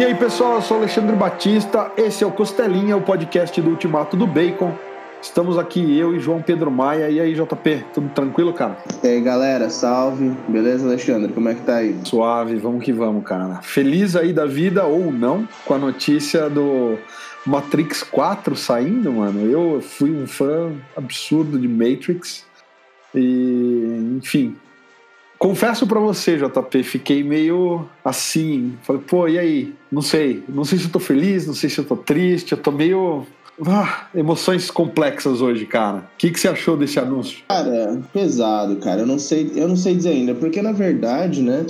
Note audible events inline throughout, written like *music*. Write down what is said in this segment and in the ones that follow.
E aí, pessoal, eu sou Alexandre Batista, esse é o Costelinha, o podcast do Ultimato do Bacon. Estamos aqui eu e João Pedro Maia. E aí, JP, tudo tranquilo, cara? E aí, galera, salve. Beleza, Alexandre? Como é que tá aí? Suave, vamos que vamos, cara. Feliz aí da vida ou não com a notícia do Matrix 4 saindo, mano. Eu fui um fã absurdo de Matrix. E, enfim, Confesso para você, JP, fiquei meio assim. Falei, pô, e aí? Não sei. Não sei se eu tô feliz, não sei se eu tô triste. Eu tô meio. Ah, emoções complexas hoje, cara. O que, que você achou desse anúncio? Cara, pesado, cara. Eu não sei, eu não sei dizer ainda, porque na verdade, né?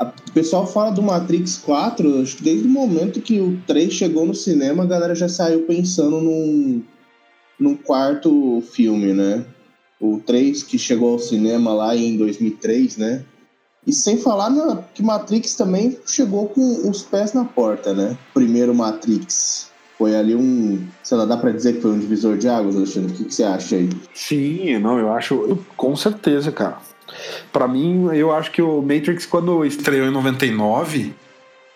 o pessoal fala do Matrix 4, acho que desde o momento que o 3 chegou no cinema, a galera já saiu pensando num, num quarto filme, né? O 3 que chegou ao cinema lá em 2003, né? E sem falar na, que Matrix também chegou com os pés na porta, né? Primeiro Matrix. Foi ali um. Sei lá, dá pra dizer que foi um divisor de águas, Alexandre? O que, que você acha aí? Sim, não, eu acho. Com certeza, cara. Para mim, eu acho que o Matrix, quando estreou em 99,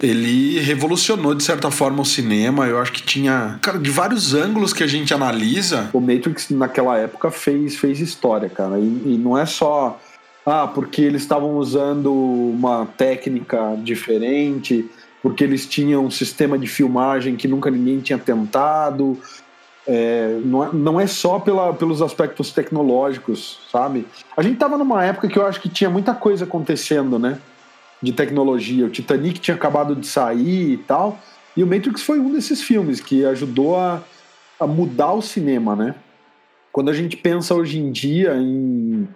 ele revolucionou de certa forma o cinema. Eu acho que tinha, cara, de vários ângulos que a gente analisa. O Matrix naquela época fez, fez história, cara. E, e não é só ah, porque eles estavam usando uma técnica diferente, porque eles tinham um sistema de filmagem que nunca ninguém tinha tentado. É, não, é, não é só pela, pelos aspectos tecnológicos, sabe? A gente estava numa época que eu acho que tinha muita coisa acontecendo, né? De tecnologia. O Titanic tinha acabado de sair e tal. E o Matrix foi um desses filmes que ajudou a, a mudar o cinema, né? Quando a gente pensa hoje em dia em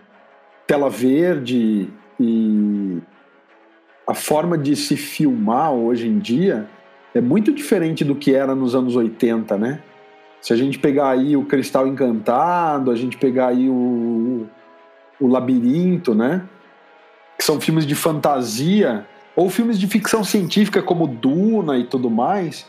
tela verde e a forma de se filmar hoje em dia é muito diferente do que era nos anos 80, né? Se a gente pegar aí o Cristal Encantado, a gente pegar aí o, o Labirinto, né? Que são filmes de fantasia, ou filmes de ficção científica como Duna e tudo mais,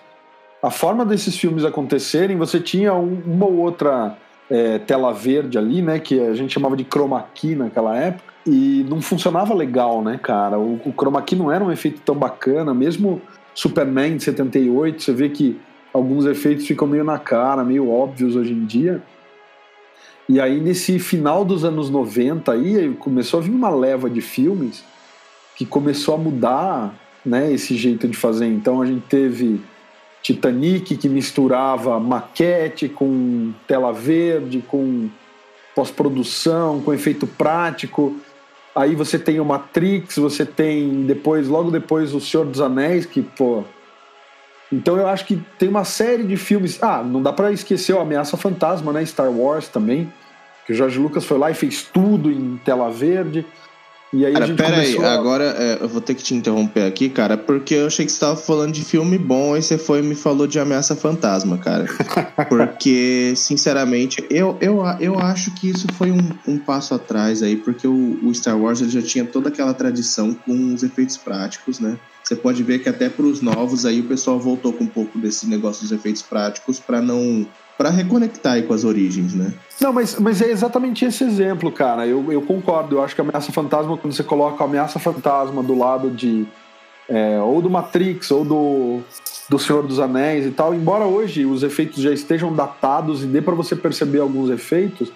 a forma desses filmes acontecerem, você tinha um, uma ou outra é, tela verde ali, né, que a gente chamava de chroma key naquela época, e não funcionava legal, né, cara? O, o chroma key não era um efeito tão bacana, mesmo Superman de 78, você vê que alguns efeitos ficam meio na cara, meio óbvios hoje em dia. E aí, nesse final dos anos 90, aí, começou a vir uma leva de filmes que começou a mudar né, esse jeito de fazer. Então, a gente teve Titanic, que misturava maquete com tela verde, com pós-produção, com efeito prático. Aí você tem o Matrix, você tem depois, logo depois, o Senhor dos Anéis, que, pô. Então eu acho que tem uma série de filmes. Ah, não dá para esquecer o Ameaça Fantasma, né? Star Wars também que o Jorge Lucas foi lá e fez tudo em tela verde. E aí cara, a gente pera aí, a... agora é, eu vou ter que te interromper aqui, cara, porque eu achei que você estava falando de filme bom e você foi e me falou de Ameaça Fantasma, cara. *laughs* porque, sinceramente, eu, eu, eu acho que isso foi um, um passo atrás aí, porque o, o Star Wars já tinha toda aquela tradição com os efeitos práticos, né? Você pode ver que até para os novos aí o pessoal voltou com um pouco desse negócio dos efeitos práticos para não para reconectar com as origens, né? Não, mas, mas é exatamente esse exemplo, cara. Eu, eu concordo. Eu acho que a ameaça fantasma, quando você coloca a ameaça fantasma do lado de. É, ou do Matrix, ou do, do Senhor dos Anéis e tal, embora hoje os efeitos já estejam datados e dê para você perceber alguns efeitos,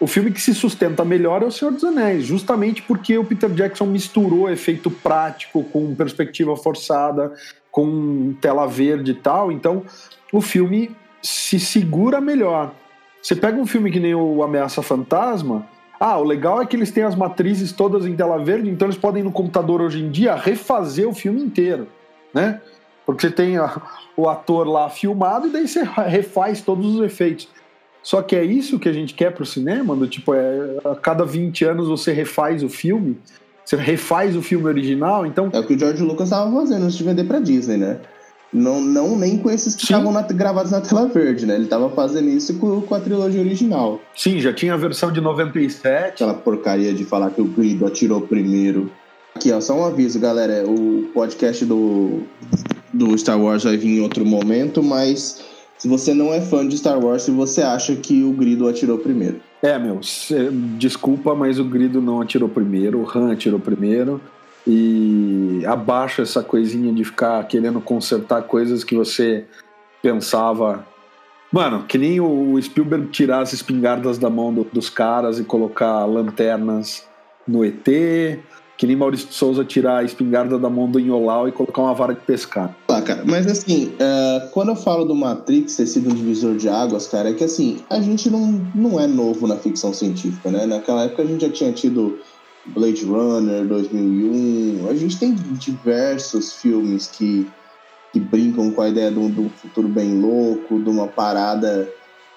o filme que se sustenta melhor é o Senhor dos Anéis, justamente porque o Peter Jackson misturou efeito prático com perspectiva forçada, com tela verde e tal. Então, o filme se segura melhor. Você pega um filme que nem o Ameaça Fantasma, ah, o legal é que eles têm as matrizes todas em tela verde, então eles podem no computador hoje em dia refazer o filme inteiro, né? Porque você tem a, o ator lá filmado e daí você refaz todos os efeitos. Só que é isso que a gente quer pro cinema, do tipo, é, a cada 20 anos você refaz o filme, você refaz o filme original, então... É o que o George Lucas estava fazendo antes de vender pra Disney, né? Não, não nem com esses que estavam gravados na tela verde, né? Ele tava fazendo isso com, com, a trilogia original. Sim, já tinha a versão de 97. Aquela porcaria de falar que o Guido atirou primeiro. Aqui, ó, só um aviso, galera. O podcast do, do Star Wars vai vir em outro momento, mas se você não é fã de Star Wars, se você acha que o Grido atirou primeiro. É, meu, desculpa, mas o Grido não atirou primeiro, o Han atirou primeiro. E abaixa essa coisinha de ficar querendo consertar coisas que você pensava. Mano, que nem o Spielberg tirar as espingardas da mão do, dos caras e colocar lanternas no ET, que nem Maurício de Souza tirar a espingarda da mão do Inholau e colocar uma vara de pescar. Ah, cara, mas assim, uh, quando eu falo do Matrix ter sido um divisor de águas, cara, é que assim, a gente não, não é novo na ficção científica, né? Naquela época a gente já tinha tido Blade Runner 2001, a gente tem diversos filmes que, que brincam com a ideia de um, de um futuro bem louco, de uma parada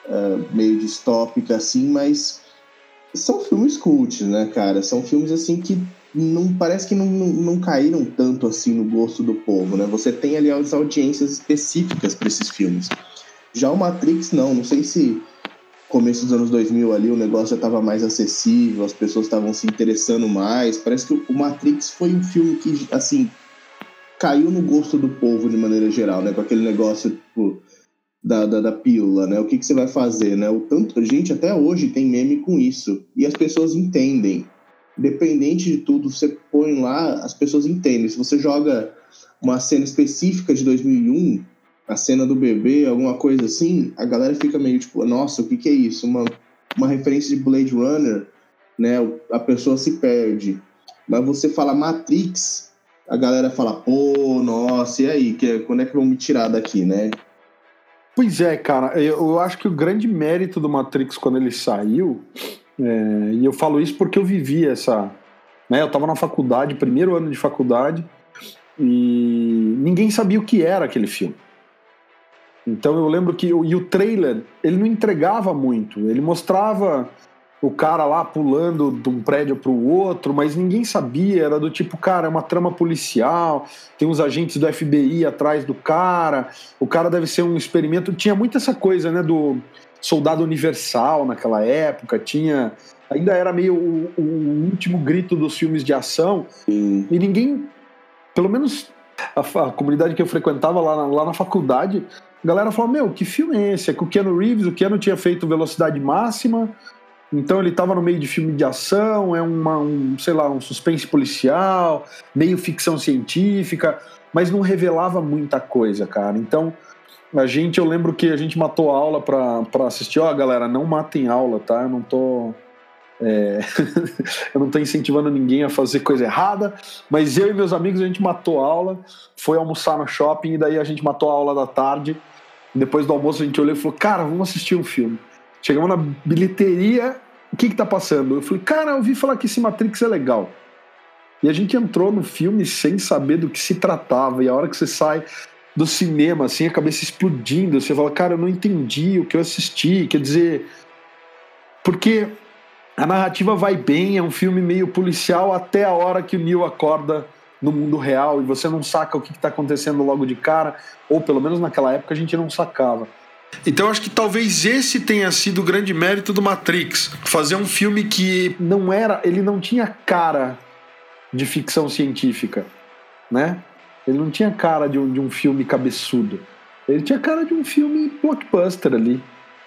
uh, meio distópica assim, mas são filmes cult, né, cara? São filmes assim que não parece que não, não, não, caíram tanto assim no gosto do povo, né? Você tem ali as audiências específicas para esses filmes. Já o Matrix não, não sei se começo dos anos 2000 ali o negócio já estava mais acessível, as pessoas estavam se interessando mais. Parece que o Matrix foi um filme que assim caiu no gosto do povo de maneira geral, né? Com aquele negócio tipo, da, da, da pílula, né? O que, que você vai fazer, né? O tanto gente até hoje tem meme com isso e as pessoas entendem independente de tudo, você põe lá, as pessoas entendem. Se você joga uma cena específica de 2001, a cena do bebê, alguma coisa assim, a galera fica meio tipo, nossa, o que, que é isso? Uma, uma referência de Blade Runner, né? A pessoa se perde. Mas você fala Matrix, a galera fala, pô, nossa, e aí? Que, quando é que vão me tirar daqui, né? Pois é, cara, eu acho que o grande mérito do Matrix quando ele saiu é, e eu falo isso porque eu vivi essa. Né, eu estava na faculdade, primeiro ano de faculdade, e ninguém sabia o que era aquele filme. Então eu lembro que. E o trailer, ele não entregava muito. Ele mostrava o cara lá pulando de um prédio para o outro, mas ninguém sabia. Era do tipo, cara, é uma trama policial, tem uns agentes do FBI atrás do cara, o cara deve ser um experimento. Tinha muito essa coisa, né, do Soldado Universal naquela época, tinha. Ainda era meio o, o último grito dos filmes de ação. Sim. E ninguém, pelo menos a, a, comunidade que eu frequentava lá na, lá na faculdade, a galera falou: Meu, que filme é esse? É com o Keanu Reeves, o Keanu tinha feito velocidade máxima. Então ele estava no meio de filme de ação, é uma, um, sei lá, um suspense policial, meio ficção científica, mas não revelava muita coisa, cara. Então a gente, eu lembro que a gente matou aula para assistir. Ó, galera, não matem aula, tá? Eu não tô. É... *laughs* eu não tô incentivando ninguém a fazer coisa errada, mas eu e meus amigos a gente matou a aula, foi almoçar no shopping e daí a gente matou a aula da tarde. Depois do almoço a gente olhou e falou: Cara, vamos assistir um filme. Chegamos na bilheteria, o que que tá passando? Eu falei: Cara, eu ouvi falar que esse Matrix é legal. E a gente entrou no filme sem saber do que se tratava, e a hora que você sai, do cinema, assim, a cabeça explodindo. Você fala, cara, eu não entendi o que eu assisti. Quer dizer, porque a narrativa vai bem, é um filme meio policial até a hora que o Neil acorda no mundo real e você não saca o que está acontecendo logo de cara, ou pelo menos naquela época a gente não sacava. Então acho que talvez esse tenha sido o grande mérito do Matrix, fazer um filme que não era, ele não tinha cara de ficção científica, né? Ele não tinha cara de um, de um filme cabeçudo. Ele tinha cara de um filme blockbuster ali,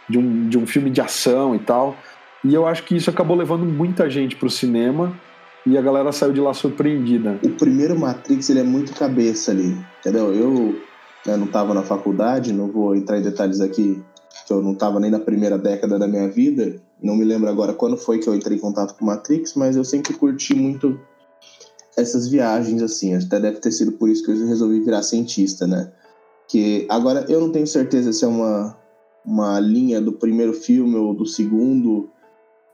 de um, de um filme de ação e tal. E eu acho que isso acabou levando muita gente pro cinema e a galera saiu de lá surpreendida. O primeiro Matrix ele é muito cabeça ali, entendeu? Eu né, não estava na faculdade, não vou entrar em detalhes aqui, que eu não estava nem na primeira década da minha vida. Não me lembro agora quando foi que eu entrei em contato com Matrix, mas eu sempre curti muito essas viagens, assim. Até deve ter sido por isso que eu resolvi virar cientista, né? Que agora eu não tenho certeza se é uma, uma linha do primeiro filme ou do segundo,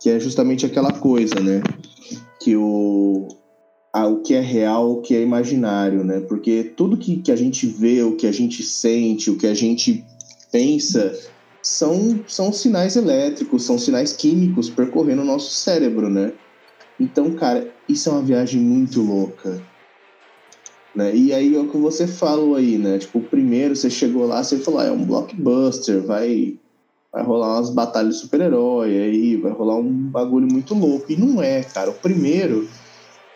que é justamente aquela coisa, né? Que o, a, o que é real, o que é imaginário, né? Porque tudo que, que a gente vê, o que a gente sente, o que a gente pensa, são, são sinais elétricos, são sinais químicos percorrendo o nosso cérebro, né? Então, cara, isso é uma viagem muito louca. Né? E aí é o que você falou aí, né? Tipo, primeiro você chegou lá, você falou, ah, é um blockbuster, vai, vai rolar umas batalhas de super-herói, aí vai rolar um bagulho muito louco. E não é, cara. O primeiro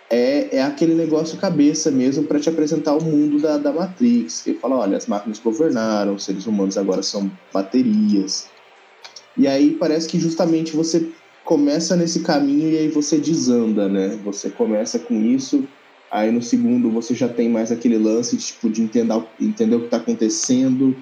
é, é aquele negócio cabeça mesmo para te apresentar o mundo da, da Matrix. Que fala, olha, as máquinas governaram, os seres humanos agora são baterias. E aí parece que justamente você começa nesse caminho e aí você desanda, né? Você começa com isso, Aí no segundo você já tem mais aquele lance tipo, de entender, entender o que está acontecendo.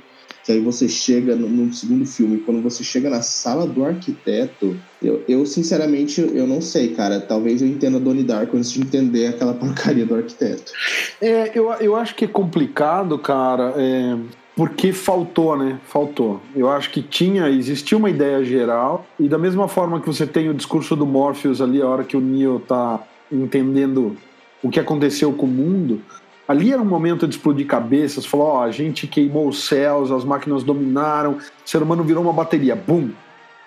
Que aí você chega no, no, segundo filme, quando você chega na sala do arquiteto, eu, eu sinceramente eu não sei, cara. Talvez eu entenda Donnie Darko antes de entender aquela *laughs* porcaria do arquiteto. É, eu, eu acho que é complicado, cara. É porque faltou, né? Faltou. Eu acho que tinha, existia uma ideia geral, e da mesma forma que você tem o discurso do Morpheus ali, a hora que o Neo tá entendendo o que aconteceu com o mundo, ali era um momento de explodir cabeças, falou, ó, a gente queimou os céus, as máquinas dominaram, o ser humano virou uma bateria, bum!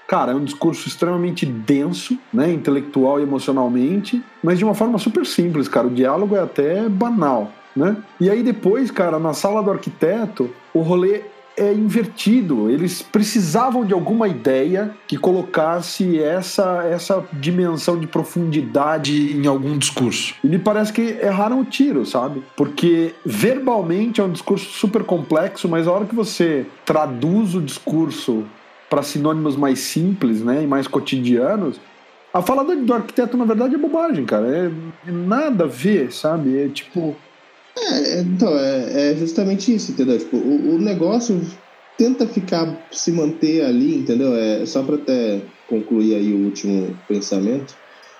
Cara, é um discurso extremamente denso, né, intelectual e emocionalmente, mas de uma forma super simples, cara. O diálogo é até banal né? E aí depois, cara, na sala do arquiteto, o rolê é invertido. Eles precisavam de alguma ideia que colocasse essa, essa dimensão de profundidade em algum discurso. E me parece que erraram o tiro, sabe? Porque verbalmente é um discurso super complexo, mas a hora que você traduz o discurso para sinônimos mais simples, né, e mais cotidianos, a fala do arquiteto, na verdade, é bobagem, cara. É nada a ver, sabe? É tipo, é, então, é, é justamente isso, entendeu? Tipo, o, o, negócio tenta ficar, se manter ali, entendeu? É só para até concluir aí o último pensamento.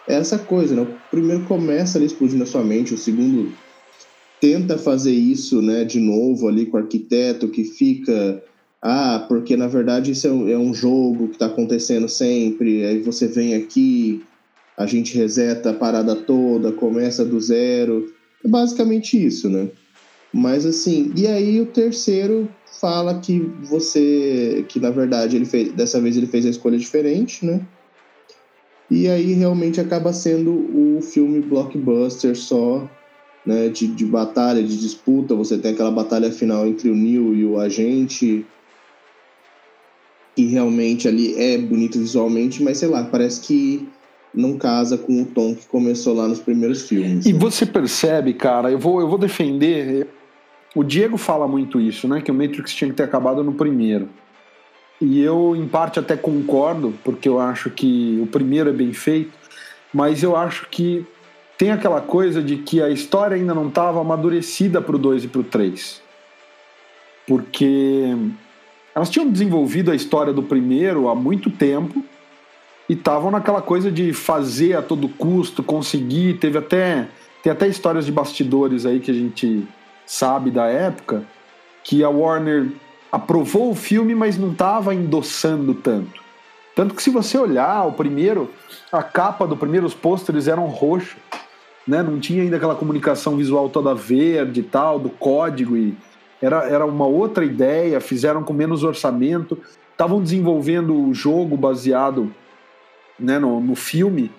É essa coisa, né? O primeiro começa ali explodindo a sua mente, o segundo tenta fazer isso, né, de novo ali com o arquiteto que fica ah, porque na verdade isso é um, é um jogo que está acontecendo sempre, aí você vem aqui, a gente reseta a parada toda, começa do zero. É basicamente isso, né? Mas assim, e aí o terceiro fala que você, que na verdade ele fez, dessa vez ele fez a escolha diferente, né? E aí realmente acaba sendo o filme blockbuster só, né? De, de batalha, de disputa. Você tem aquela batalha final entre o Neil e o agente, que realmente ali é bonito visualmente, mas sei lá, parece que não casa com o tom que começou lá nos primeiros filmes. E né? você percebe, cara, eu vou, eu vou defender. O Diego fala muito isso, né? Que o Matrix tinha que ter acabado no primeiro. E eu, em parte, até concordo, porque eu acho que o primeiro é bem feito, mas eu acho que tem aquela coisa de que a história ainda não estava amadurecida para o 2 e para o 3. Porque elas tinham desenvolvido a história do primeiro há muito tempo e estavam naquela coisa de fazer a todo custo, conseguir. Teve até tem até histórias de bastidores aí que a gente sabe da época que a Warner aprovou o filme, mas não estava endossando tanto. Tanto que se você olhar o primeiro, a capa do primeiro, os pôsteres eram roxos, né? Não tinha ainda aquela comunicação visual toda verde e tal, do código e era, era uma outra ideia, fizeram com menos orçamento, estavam desenvolvendo o jogo baseado né, no, no filme,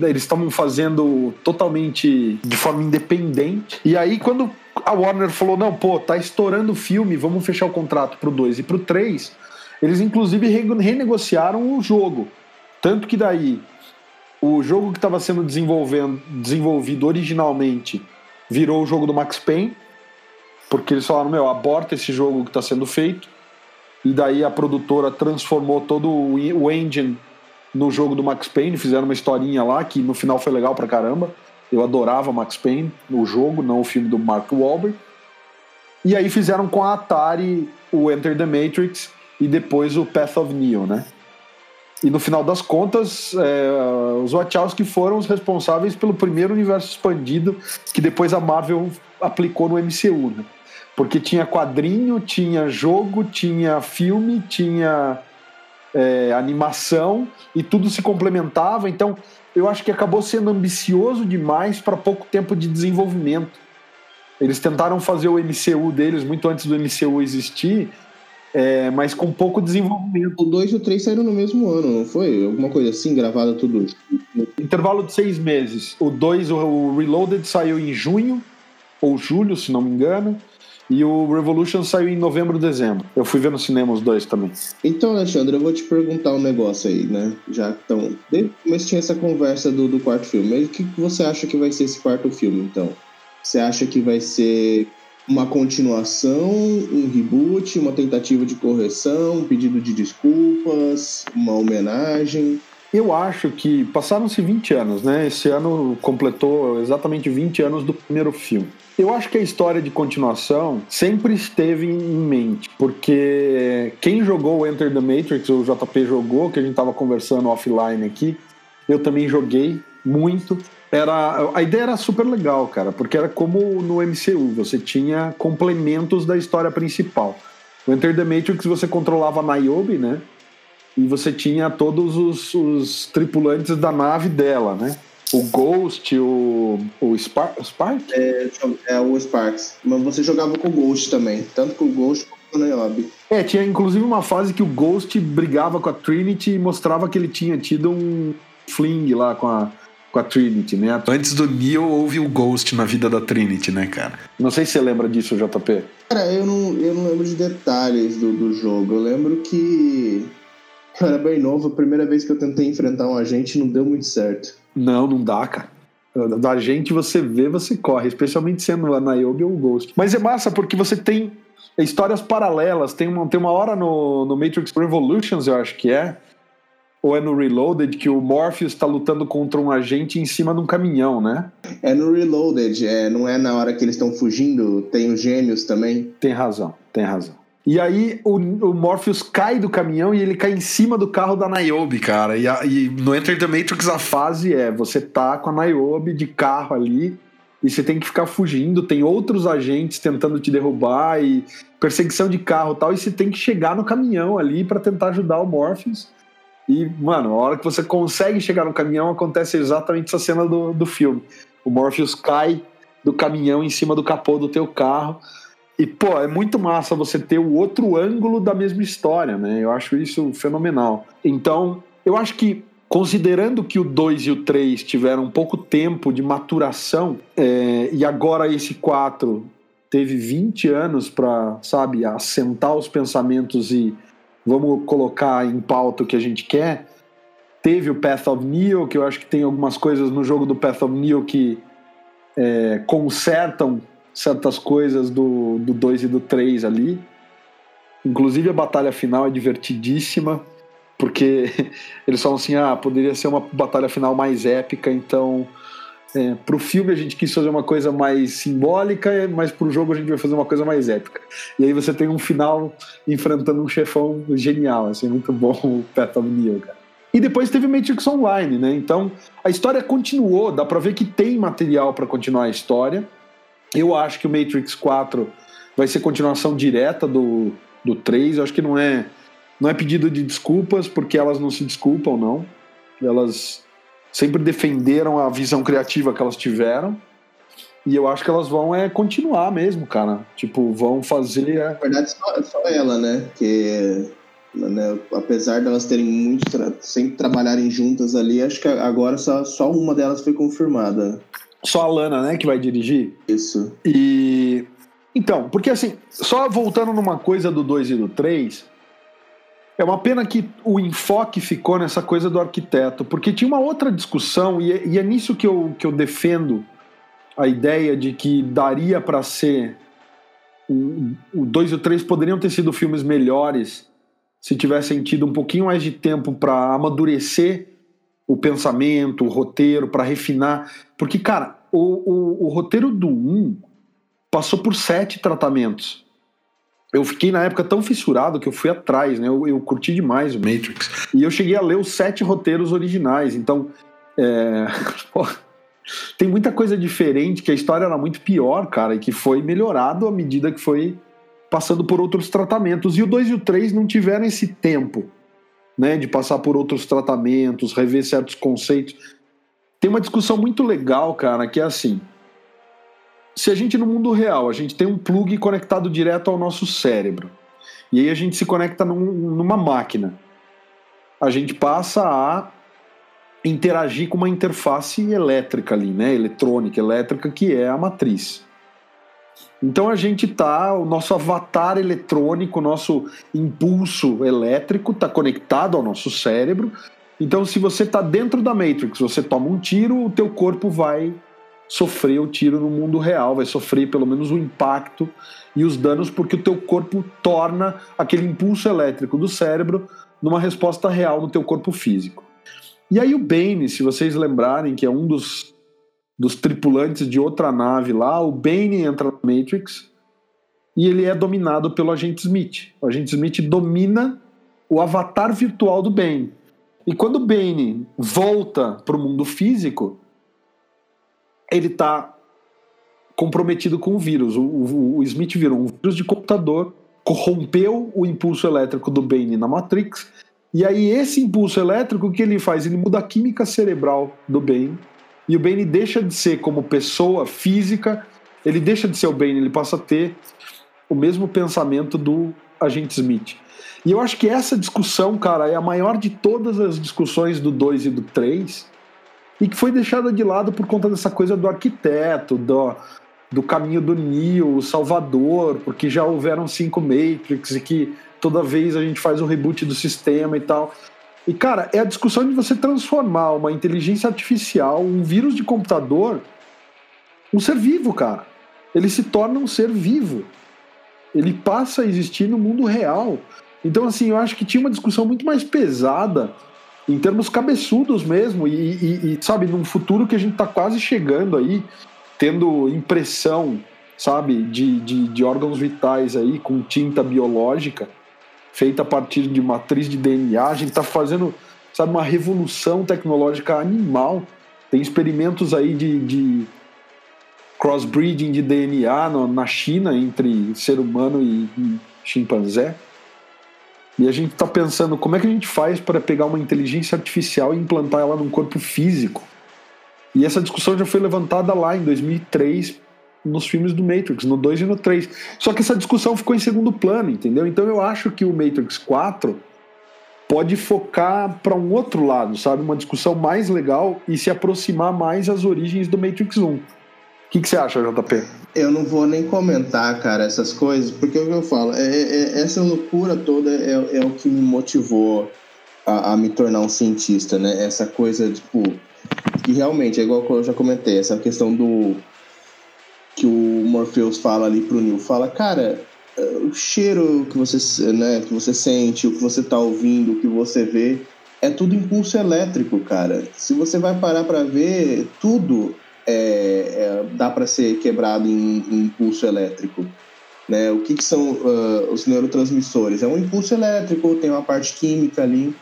eles estavam fazendo totalmente de forma independente. E aí, quando a Warner falou: não, pô, tá estourando o filme, vamos fechar o contrato pro 2 e pro 3, eles inclusive renegociaram o jogo. Tanto que daí, o jogo que estava sendo desenvolvido originalmente virou o jogo do Max Payne, porque eles falaram: meu, aborta esse jogo que está sendo feito. E daí a produtora transformou todo o engine no jogo do Max Payne, fizeram uma historinha lá que no final foi legal pra caramba. Eu adorava Max Payne, no jogo, não o filme do Mark Wahlberg. E aí fizeram com a Atari o Enter the Matrix e depois o Path of Neo, né? E no final das contas, é, os Wachowski foram os responsáveis pelo primeiro universo expandido que depois a Marvel aplicou no MCU, né? Porque tinha quadrinho, tinha jogo, tinha filme, tinha é, animação e tudo se complementava. Então, eu acho que acabou sendo ambicioso demais para pouco tempo de desenvolvimento. Eles tentaram fazer o MCU deles muito antes do MCU existir, é, mas com pouco desenvolvimento. O 2 e o 3 saíram no mesmo ano, não foi? Alguma coisa assim, gravada tudo? Intervalo de seis meses. O 2, o Reloaded, saiu em junho ou julho, se não me engano. E o Revolution saiu em novembro, dezembro. Eu fui ver no cinema os dois também. Então, Alexandre, eu vou te perguntar um negócio aí, né? Já estão. Mas tinha essa conversa do, do quarto filme. Mas o que você acha que vai ser esse quarto filme, então? Você acha que vai ser uma continuação, um reboot, uma tentativa de correção, um pedido de desculpas, uma homenagem? Eu acho que passaram-se 20 anos, né? Esse ano completou exatamente 20 anos do primeiro filme. Eu acho que a história de continuação sempre esteve em mente, porque quem jogou Enter the Matrix, o JP jogou, que a gente estava conversando offline aqui, eu também joguei muito. Era, a ideia era super legal, cara, porque era como no MCU, você tinha complementos da história principal. No Enter the Matrix você controlava a Niobe, né? e você tinha todos os, os tripulantes da nave dela, né? O Ghost, o, o Spar Spark? É, é, o Sparks. Mas você jogava com o Ghost também, tanto com o Ghost quanto com o Niobe. É, tinha inclusive uma fase que o Ghost brigava com a Trinity e mostrava que ele tinha tido um fling lá com a, com a Trinity, né? Antes do Neo houve o Ghost na vida da Trinity, né, cara? Não sei se você lembra disso, JP. Cara, eu não, eu não lembro de detalhes do, do jogo. Eu lembro que eu era bem novo, a primeira vez que eu tentei enfrentar um agente não deu muito certo. Não, não dá, cara. Da gente você vê, você corre, especialmente sendo a Niobe ou o Ghost. Mas é massa porque você tem histórias paralelas. Tem uma, tem uma hora no, no Matrix Revolutions, eu acho que é, ou é no Reloaded, que o Morpheus está lutando contra um agente em cima de um caminhão, né? É no Reloaded, é, não é na hora que eles estão fugindo, tem os gêmeos também. Tem razão, tem razão. E aí o, o Morpheus cai do caminhão e ele cai em cima do carro da Niobe, cara. E, a, e no Enter the Matrix a fase é: você tá com a Niobe de carro ali e você tem que ficar fugindo. Tem outros agentes tentando te derrubar e perseguição de carro e tal. E você tem que chegar no caminhão ali para tentar ajudar o Morpheus. E, mano, a hora que você consegue chegar no caminhão, acontece exatamente essa cena do, do filme. O Morpheus cai do caminhão em cima do capô do teu carro e, pô, é muito massa você ter o outro ângulo da mesma história, né? Eu acho isso fenomenal. Então, eu acho que, considerando que o 2 e o 3 tiveram pouco tempo de maturação, é, e agora esse 4 teve 20 anos para, sabe, assentar os pensamentos e vamos colocar em pauta o que a gente quer. Teve o Path of Neo, que eu acho que tem algumas coisas no jogo do Path of Neo que é, consertam certas coisas do 2 e do 3 ali. Inclusive a batalha final é divertidíssima, porque *laughs* eles falam assim: ah, poderia ser uma batalha final mais épica, então. É, pro filme a gente quis fazer uma coisa mais simbólica, mas pro jogo a gente vai fazer uma coisa mais épica. E aí você tem um final enfrentando um chefão genial, assim, muito bom *laughs* o of Neo, cara. E depois teve Matrix Online, né? Então a história continuou, dá pra ver que tem material para continuar a história. Eu acho que o Matrix 4 vai ser continuação direta do, do 3. Eu acho que não é, não é pedido de desculpas, porque elas não se desculpam, não. Elas sempre defenderam a visão criativa que elas tiveram. E eu acho que elas vão é continuar mesmo, cara. Tipo, vão fazer. Na verdade, só, só ela, né? Que né, apesar delas terem muito tra sempre trabalharem juntas ali, acho que agora só, só uma delas foi confirmada. Só a Lana, né, que vai dirigir? Isso. E. Então, porque assim, só voltando numa coisa do 2 e do 3, é uma pena que o enfoque ficou nessa coisa do arquiteto, porque tinha uma outra discussão, e é, e é nisso que eu, que eu defendo a ideia de que daria para ser. O 2 e o 3 poderiam ter sido filmes melhores se tivessem tido um pouquinho mais de tempo para amadurecer o pensamento, o roteiro, para refinar. Porque, cara, o, o, o roteiro do 1 passou por sete tratamentos. Eu fiquei na época tão fissurado que eu fui atrás, né? Eu, eu curti demais o Matrix. E eu cheguei a ler os sete roteiros originais. Então, é... *laughs* tem muita coisa diferente, que a história era muito pior, cara, e que foi melhorado à medida que foi passando por outros tratamentos. E o 2 e o 3 não tiveram esse tempo né, de passar por outros tratamentos, rever certos conceitos. Tem uma discussão muito legal, cara, que é assim: se a gente no mundo real, a gente tem um plug conectado direto ao nosso cérebro, e aí a gente se conecta num, numa máquina, a gente passa a interagir com uma interface elétrica ali, né, eletrônica, elétrica, que é a matriz. Então a gente tá, o nosso avatar eletrônico, o nosso impulso elétrico está conectado ao nosso cérebro. Então se você está dentro da Matrix, você toma um tiro, o teu corpo vai sofrer o tiro no mundo real, vai sofrer pelo menos o impacto e os danos porque o teu corpo torna aquele impulso elétrico do cérebro numa resposta real no teu corpo físico. E aí o Bane, se vocês lembrarem, que é um dos, dos tripulantes de outra nave lá, o Bane entra na Matrix e ele é dominado pelo agente Smith. O agente Smith domina o avatar virtual do Bane. E quando o Bane volta para o mundo físico, ele está comprometido com o vírus. O, o, o, Smith virou um vírus de computador, corrompeu o impulso elétrico do Bane na Matrix, e aí esse impulso elétrico, o que ele faz? Ele muda a química cerebral do Bane, e o Bane deixa de ser como pessoa física, ele deixa de ser o Bane, ele passa a ter o mesmo pensamento do agente Smith. E eu acho que essa discussão, cara, é a maior de todas as discussões do 2 e do 3, e que foi deixada de lado por conta dessa coisa do arquiteto, do, do caminho do Neo, o Salvador, porque já houveram cinco Matrix e que toda vez a gente faz um reboot do sistema e tal. E, cara, é a discussão de você transformar uma inteligência artificial, um vírus de computador, um ser vivo, cara. Ele se torna um ser vivo. Ele passa a existir no mundo real. Então, assim, eu acho que tinha uma discussão muito mais pesada, em termos cabeçudos mesmo, e, e, e sabe, num futuro que a gente tá quase chegando aí, tendo impressão, sabe, de, de, de órgãos vitais aí com tinta biológica, feita a partir de matriz de DNA. A gente está fazendo, sabe, uma revolução tecnológica animal. Tem experimentos aí de, de crossbreeding de DNA no, na China entre ser humano e, e chimpanzé. E a gente está pensando como é que a gente faz para pegar uma inteligência artificial e implantar ela num corpo físico. E essa discussão já foi levantada lá em 2003 nos filmes do Matrix, no 2 e no 3. Só que essa discussão ficou em segundo plano, entendeu? Então eu acho que o Matrix 4 pode focar para um outro lado, sabe? Uma discussão mais legal e se aproximar mais às origens do Matrix 1. O que, que você acha, JP? Eu não vou nem comentar, cara, essas coisas, porque é o que eu falo, é, é, essa loucura toda é, é o que me motivou a, a, me tornar um cientista, né? Essa coisa, tipo, que realmente é igual que eu já comentei, essa questão do que o Morpheus fala ali pro Neil, fala, cara, é, o cheiro que você, né, que você sente, o que você tá ouvindo, o que você vê, é tudo impulso elétrico, cara. Se você vai parar para ver, tudo é, é, dá para ser quebrado em, em, impulso elétrico. Né? O que, que são uh, os neurotransmissores? É um impulso elétrico, tem uma parte química ali.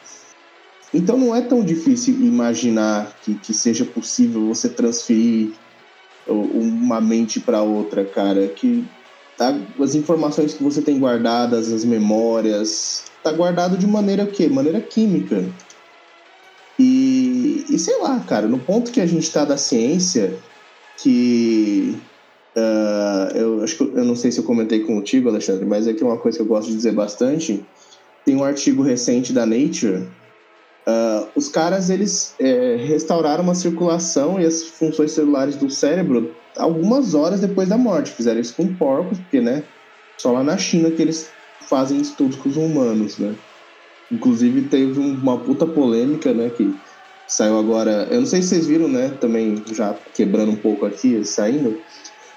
Então não é tão difícil imaginar que, que seja possível você transferir uma mente para outra, cara. Que tá, as informações que você tem guardadas, as memórias, tá guardado de maneira o quê? Maneira química. E, e sei lá, cara, no ponto que a gente está da ciência, que uh, eu acho que eu não sei se eu comentei contigo, Alexandre, mas é que uma coisa que eu gosto de dizer bastante. Tem um artigo recente da Nature Uh, os caras eles é, restauraram uma circulação e as funções celulares do cérebro algumas horas depois da morte. Fizeram isso com porcos, porque né, só lá na China que eles fazem estudos com os humanos, né? Inclusive teve uma puta polêmica, né, que saiu agora. Eu não sei se vocês viram, né, também já quebrando um pouco aqui, saindo.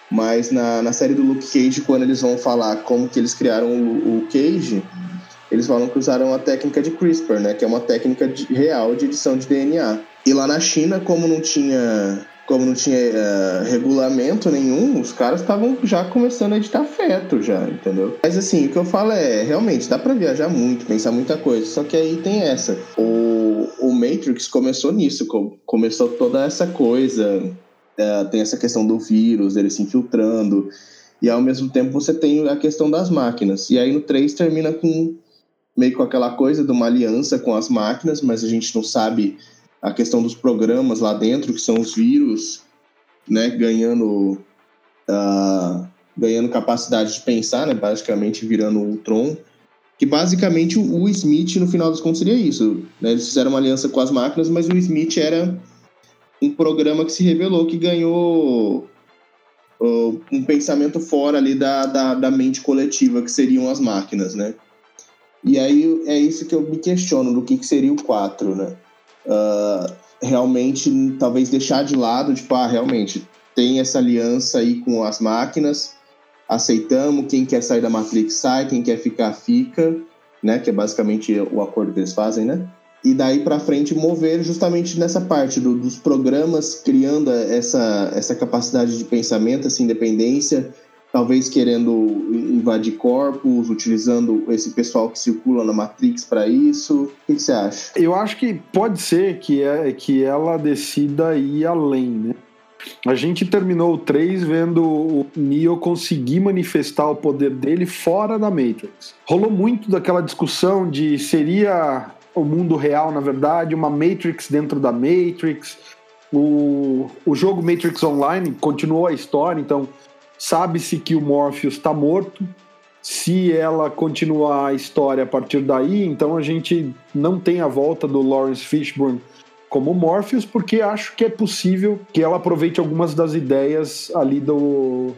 Mas na, na série do Luke Cage, quando eles vão falar como que eles criaram o, o Cage, eles falam que usaram a técnica de CRISPR, né, que é uma técnica de, real de edição de DNA. E lá na China, como não tinha como não tinha uh, regulamento nenhum, os caras estavam já começando a editar feto já, entendeu? Mas assim, o que eu falo é, realmente, dá para viajar muito, pensar muita coisa, só que aí tem essa. O, o Matrix começou nisso, começou toda essa coisa, uh, tem essa questão do vírus, ele se infiltrando, e ao mesmo tempo você tem a questão das máquinas. E aí no 3 termina com meio com aquela coisa de uma aliança com as máquinas, mas a gente não sabe a questão dos programas lá dentro, que são os vírus, né, ganhando, uh, ganhando capacidade de pensar, né, basicamente virando o Ultron, que basicamente o, Smith, no final das contas, seria isso. Né, eles fizeram uma aliança com as máquinas, mas o Smith era um programa que se revelou que ganhou uh, um pensamento fora ali da, da, da mente coletiva, que seriam as máquinas, né? E aí é isso que eu me questiono do que, que seria o 4, né? Uh, realmente, talvez deixar de lado, tipo, ah, realmente, tem essa aliança aí com as máquinas, aceitamos, quem quer sair da Matrix sai, quem quer ficar, fica, né? Que é basicamente o acordo que eles fazem, né? e daí para frente mover justamente nessa parte do, dos programas criando essa, essa capacidade de pensamento, essa independência, talvez querendo invadir corpos, utilizando esse pessoal que circula na Matrix para isso. O que, você acha? Eu acho que pode ser que, é, que ela decida ir além, né? A gente terminou o 3 vendo o Neo conseguir manifestar o poder dele fora da Matrix. Rolou muito daquela discussão de seria o mundo real, na verdade, uma Matrix dentro da Matrix. O, o jogo Matrix Online continuou a história, então sabe-se que o Morpheus está morto. Se ela continuar a história a partir daí, então a gente não tem a volta do Lawrence Fishburne como Morpheus, porque acho que é possível que ela aproveite algumas das ideias ali do,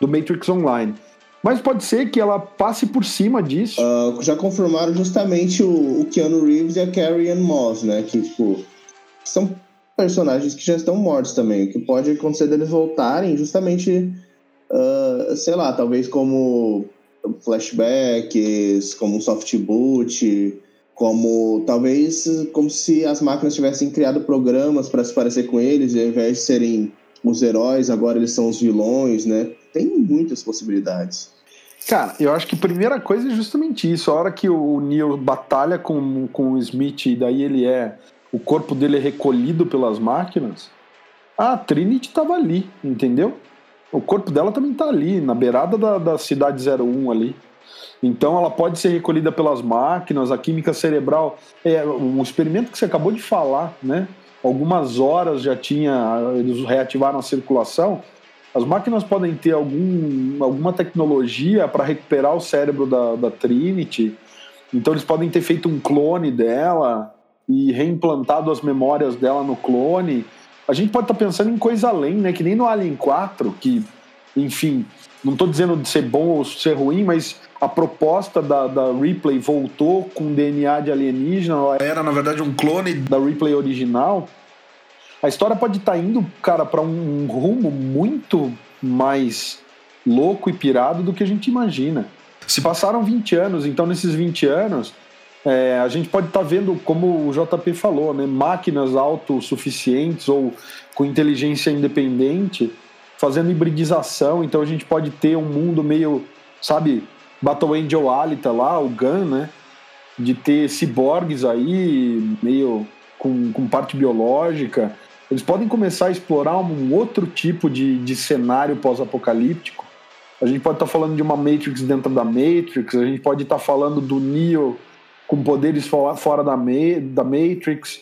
do Matrix Online. Mas pode ser que ela passe por cima disso. Uh, já confirmaram justamente o, o, Keanu Reeves e a Carrie Ann Moss, né? Que, tipo, são personagens que já estão mortos também. O que pode acontecer deles voltarem justamente, uh, sei lá, talvez como flashbacks, como um soft boot, como talvez como se as máquinas tivessem criado programas para se parecer com eles, e ao invés de serem os heróis, agora eles são os vilões, né? Tem muitas possibilidades. Cara, eu acho que a primeira coisa é justamente isso. A hora que o Neo batalha com, com o Smith e daí ele é. O corpo dele é recolhido pelas máquinas. A Trinity tava ali, entendeu? O corpo dela também tá ali, na beirada da, da cidade 01 ali. Então ela pode ser recolhida pelas máquinas, a química cerebral. É, um experimento que você acabou de falar, né? Algumas horas já tinha. Eles reativaram a circulação as máquinas podem ter algum, alguma tecnologia para recuperar o cérebro da, da Trinity, então eles podem ter feito um clone dela e reimplantado as memórias dela no clone. A gente pode estar tá pensando em coisa além, né? Que nem no Alien 4, que, enfim, não estou dizendo de ser bom ou ser ruim, mas a proposta da, da Ripley voltou com DNA de alienígena. Era, na verdade, um clone da Ripley original. A história pode estar tá indo, cara, para um rumo muito mais louco e pirado do que a gente imagina. Se passaram 20 anos, então nesses 20 anos é, a gente pode estar tá vendo, como o JP falou, né, máquinas autossuficientes ou com inteligência independente fazendo hibridização. Então a gente pode ter um mundo meio, sabe, Battle Angel Alita lá, o Gun, né? De ter ciborgues aí, meio com, com parte biológica. Eles podem começar a explorar um outro tipo de, de cenário pós-apocalíptico. A gente pode estar tá falando de uma Matrix dentro da Matrix, a gente pode estar tá falando do Neo com poderes fora da, da Matrix.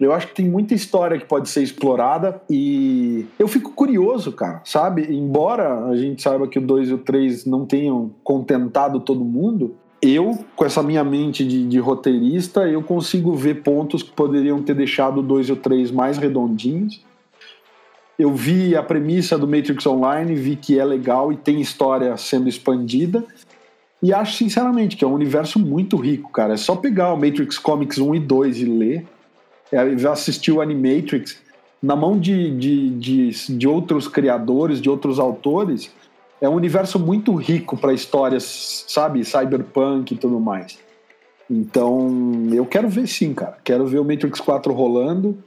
Eu acho que tem muita história que pode ser explorada e eu fico curioso, cara, sabe? Embora a gente saiba que o 2 e o 3 não tenham contentado todo mundo, eu, com essa minha mente de, de, roteirista, eu consigo ver pontos que poderiam ter deixado o 2 e o 3 mais redondinhos. Eu vi a premissa do Matrix Online, vi que é legal e tem história sendo expandida. E acho, sinceramente, que é um universo muito rico, cara. É só pegar o Matrix Comics 1 e 2 e ler. É, assistir o Animatrix na mão de, de, de, de outros criadores, de outros autores é um universo muito rico para histórias, sabe, cyberpunk e tudo mais. Então, eu quero ver sim, cara. Quero ver o Matrix 4 rolando.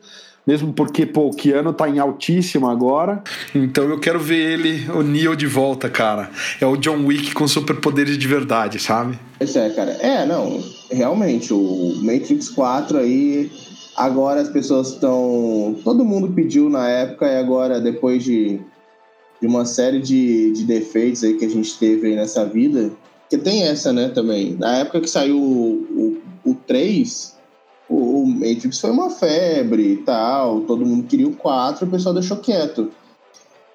Mesmo porque, pô, o Keanu tá em altíssima agora. Então eu quero ver ele, o Neo, de volta, cara. É o John Wick com superpoderes de verdade, sabe? Isso é, cara. É, não. Realmente, o Matrix 4 aí. Agora as pessoas estão. Todo mundo pediu na época e agora, depois de de uma série de, de defeitos aí que a gente teve aí nessa vida. Que tem essa, né, também. Na época que saiu o, o, o 3, o, Matrix foi uma febre e tal, todo mundo queria o 4, o pessoal deixou quieto.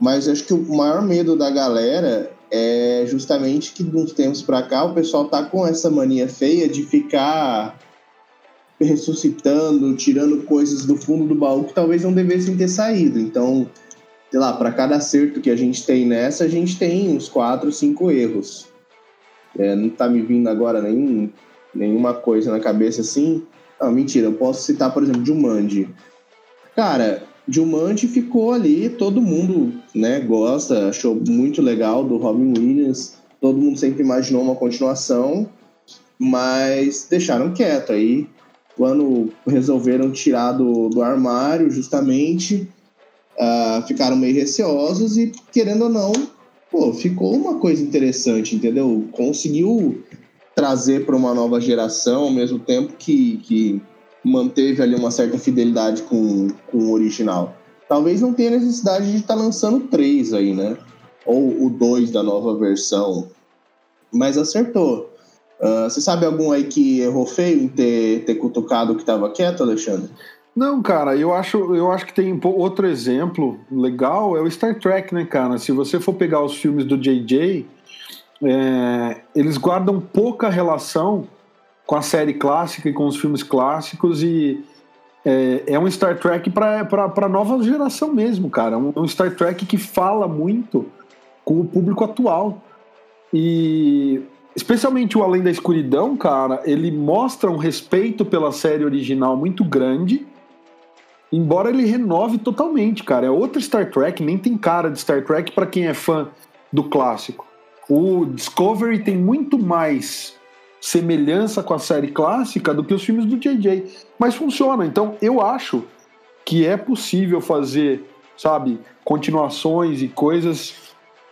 Mas acho que o maior medo da galera é justamente que de uns tempos pra cá o pessoal tá com essa mania feia de ficar ressuscitando, tirando coisas do fundo do baú que talvez não devessem ter saído. Então, sei lá, para cada acerto que a gente tem nessa, a gente tem uns quatro, cinco erros. É, não tá me vindo agora nenhum, nenhuma coisa na cabeça assim. Não, mentira, eu posso citar, por exemplo, Jumanji. Cara, Jumanji ficou ali, todo mundo né, gosta, achou muito legal do Robin Williams, todo mundo sempre imaginou uma continuação, mas deixaram quieto aí. quando resolveram tirar do, do armário, justamente, uh, ficaram meio receosos e, querendo ou não, pô, ficou uma coisa interessante, entendeu? Conseguiu trazer para uma nova geração, ao mesmo tempo que, que manteve ali uma certa fidelidade com, com o original. Talvez não tenha necessidade de estar tá lançando três aí, né? Ou o dois da nova versão. Mas acertou. Uh, você sabe algum aí que errou feio em ter, ter cutucado que estava quieto, Alexandre? Não, cara, eu acho, eu acho que tem outro exemplo legal, é o Star Trek, né, cara? Se você for pegar os filmes do JJ, é, eles guardam pouca relação com a série clássica e com os filmes clássicos e é, é um Star Trek para nova geração mesmo, cara. Um, um Star Trek que fala muito com o público atual. E especialmente o Além da Escuridão, cara, ele mostra um respeito pela série original muito grande Embora ele renove totalmente, cara. É outra Star Trek, nem tem cara de Star Trek para quem é fã do clássico. O Discovery tem muito mais semelhança com a série clássica do que os filmes do JJ. Mas funciona. Então eu acho que é possível fazer, sabe, continuações e coisas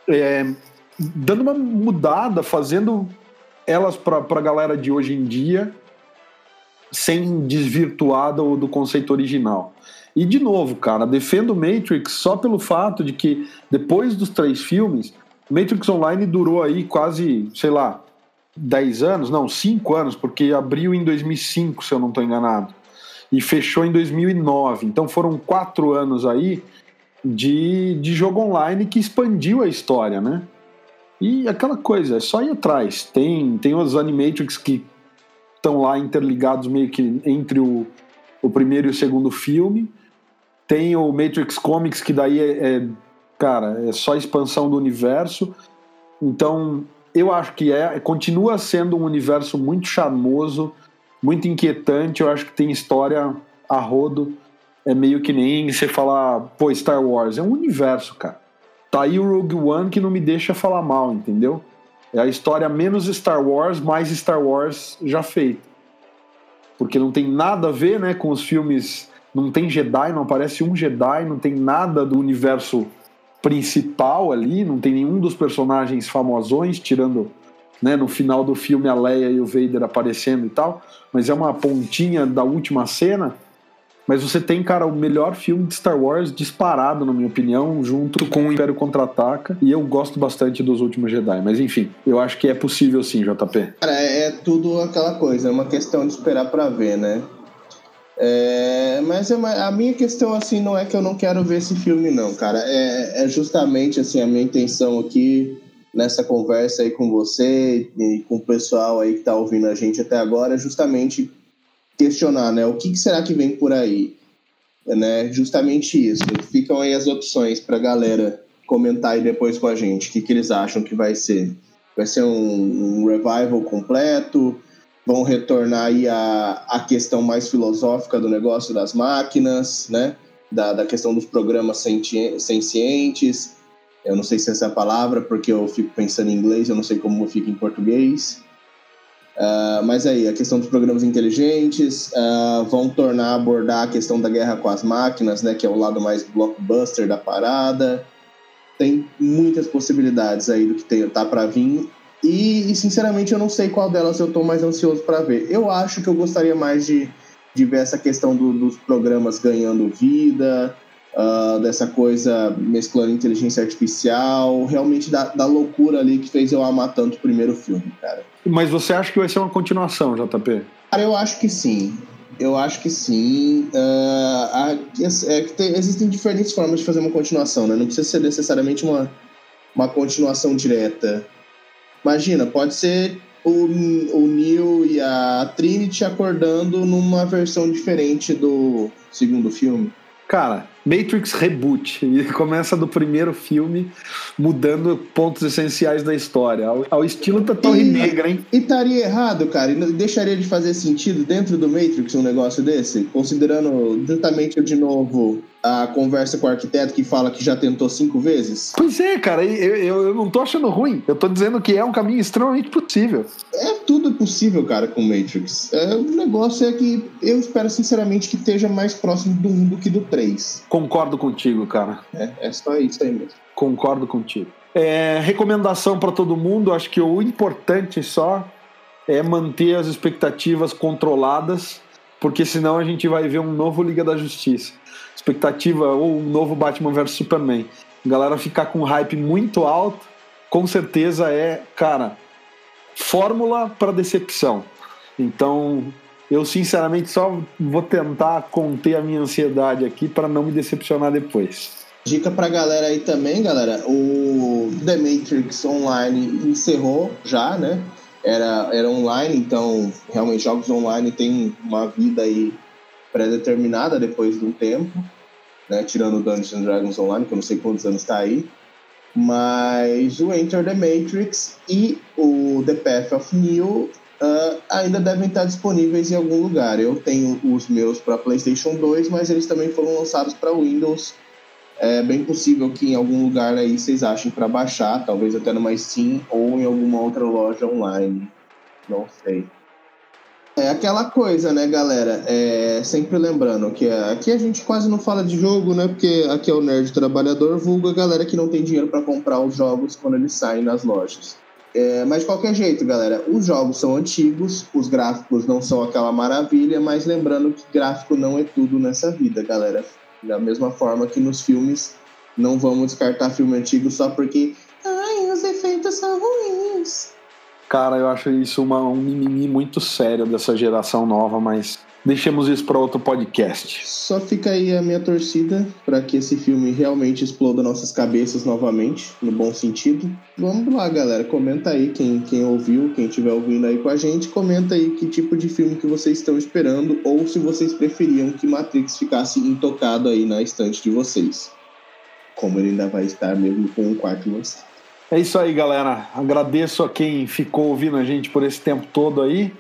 é, dando uma mudada, fazendo elas para a galera de hoje em dia sem desvirtuar do, do conceito original. E de novo, cara, defendo Matrix só pelo fato de que depois dos três filmes, Matrix Online durou aí quase, sei lá, 10 anos, não, 5 anos, porque abriu em 2005, se eu não estou enganado, e fechou em 2009. Então foram quatro anos aí de, de jogo online que expandiu a história, né? E aquela coisa, é só ir atrás. Tem, tem os Animatrix que estão lá interligados meio que entre o, o primeiro e o segundo filme. Tem o Matrix Comics, que daí é, é cara, é só expansão do universo. Então, eu acho que é, continua sendo um universo muito charmoso, muito inquietante. Eu acho que tem história a rodo. É meio que nem você falar, pô, Star Wars. É um universo, cara. Tá aí o Rogue One que não me deixa falar mal, entendeu? É a história menos Star Wars, mais Star Wars já feita. Porque não tem nada a ver né, com os filmes. Não tem Jedi, não aparece um Jedi, não tem nada do universo principal ali, não tem nenhum dos personagens famosões, tirando né, no final do filme a Leia e o Vader aparecendo e tal, mas é uma pontinha da última cena mas você tem, cara, o melhor filme de Star Wars disparado, na minha opinião, junto com o Império Contra-Ataca. E eu gosto bastante dos Últimos Jedi. Mas enfim, eu acho que é possível sim, JP. Cara, é, é tudo aquela coisa, é uma questão de esperar para ver, né? É, mas é a minha questão assim não é que eu não quero ver esse filme não, cara. É, é, justamente assim a minha intenção aqui nessa conversa aí com você e com o pessoal aí que tá ouvindo a gente até agora, é justamente questionar, né? O que, que será que vem por aí? Né? Justamente isso. Ficam aí as opções para a galera comentar aí depois com a gente. O que, que eles acham que vai ser? Vai ser um, um revival completo? Vão retornar aí a, a questão mais filosófica do negócio das máquinas, né? Da, da questão dos programas sencientes. Eu não sei se essa é a palavra, porque eu fico pensando em inglês, eu não sei como fica em português. Uh, mas aí, a questão dos programas inteligentes uh, vão tornar abordar a questão da guerra com as máquinas, né, que é o lado mais blockbuster da parada. Tem muitas possibilidades aí do que tem, tá para vir. E, e, sinceramente, eu não sei qual delas eu tô mais ansioso para ver. Eu acho que eu gostaria mais de, de ver essa questão do, dos programas ganhando vida, uh, dessa coisa mesclando inteligência artificial, realmente da, da loucura ali que fez eu amar tanto o primeiro filme, cara. Mas você acha que vai ser uma continuação, JP? Cara, eu acho que sim. Eu acho que sim. Uh, é, tem, existem diferentes formas de fazer uma continuação, né? Não precisa ser necessariamente uma, uma continuação direta. Imagina, pode ser o, o Neo e a Trinity acordando numa versão diferente do segundo filme. Cara, Matrix Reboot. E começa do primeiro filme, mudando pontos essenciais da história. Ao, ao estilo da Torre e, Negra, hein? E estaria errado, cara? Deixaria de fazer sentido dentro do Matrix um negócio desse? Considerando justamente de novo a conversa com o arquiteto que fala que já tentou cinco vezes? Pois é, cara, eu, eu, eu não tô achando ruim. Eu tô dizendo que é um caminho extremamente possível. É tudo possível, cara, com Matrix. É, o negócio é que eu espero sinceramente que esteja mais próximo do 1 do que do 3. Concordo contigo, cara. É, é só isso aí mesmo. Concordo contigo. É, recomendação para todo mundo, acho que o importante só é manter as expectativas controladas, porque senão a gente vai ver um novo Liga da Justiça. Expectativa ou um novo Batman vs Superman. A galera ficar com hype muito alto, com certeza é, cara, fórmula para decepção. Então, eu sinceramente só vou tentar conter a minha ansiedade aqui para não me decepcionar depois. Dica pra galera aí também, galera. O The Matrix Online encerrou já, né? Era, era online, então realmente jogos online têm uma vida aí pré-determinada depois de um tempo, né? Tirando Dungeons Dragons Online, que eu não sei quantos anos está aí. Mas o Enter the Matrix e o The Path of Neo uh, ainda devem estar disponíveis em algum lugar. Eu tenho os meus para PlayStation 2, mas eles também foram lançados para Windows. É bem possível que em algum lugar aí vocês achem para baixar, talvez até numa Steam ou em alguma outra loja online. Não sei. É aquela coisa, né, galera? É, sempre lembrando que aqui a gente quase não fala de jogo, né? Porque aqui é o nerd trabalhador, vulgo a galera que não tem dinheiro para comprar os jogos quando eles saem nas lojas. É, mas de qualquer jeito, galera, os jogos são antigos, os gráficos não são aquela maravilha, mas lembrando que gráfico não é tudo nessa vida, galera. Da mesma forma que nos filmes, não vamos descartar filme antigo só porque. Ai, os efeitos são ruins. Cara, eu acho isso uma, um mimimi muito sério dessa geração nova, mas deixemos isso para outro podcast. Só fica aí a minha torcida para que esse filme realmente exploda nossas cabeças novamente, no bom sentido. Vamos lá, galera, comenta aí quem, quem ouviu, quem estiver ouvindo aí com a gente, comenta aí que tipo de filme que vocês estão esperando ou se vocês preferiam que Matrix ficasse intocado aí na estante de vocês. Como ele ainda vai estar mesmo com o quarto lançado. É isso aí, galera. Agradeço a quem ficou ouvindo a gente por esse tempo todo aí.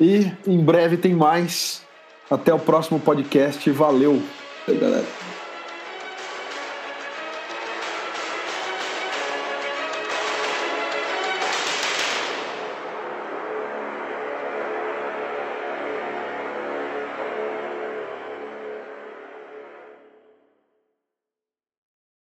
E em breve tem mais. Até o próximo podcast. Valeu. Galera.